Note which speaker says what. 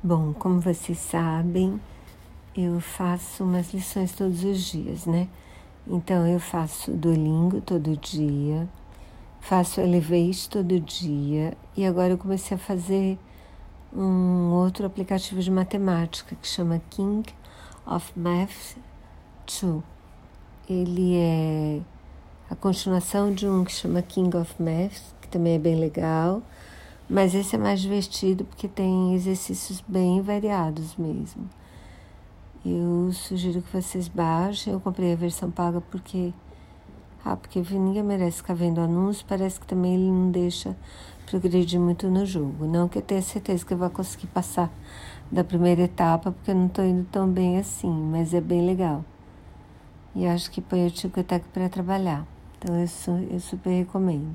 Speaker 1: Bom, como vocês sabem, eu faço umas lições todos os dias, né? Então eu faço Duolingo todo dia, faço Elevate todo dia e agora eu comecei a fazer um outro aplicativo de matemática que chama King of Math 2. Ele é a continuação de um que chama King of Math, que também é bem legal mas esse é mais divertido porque tem exercícios bem variados mesmo. Eu sugiro que vocês baixem. Eu comprei a versão paga porque. Ah, porque ninguém merece ficar vendo anúncio. Parece que também ele não deixa progredir muito no jogo. Não que eu tenha certeza que eu vou conseguir passar da primeira etapa, porque eu não estou indo tão bem assim, mas é bem legal. E acho que põe o Tico Teco para trabalhar. Então eu, eu super recomendo.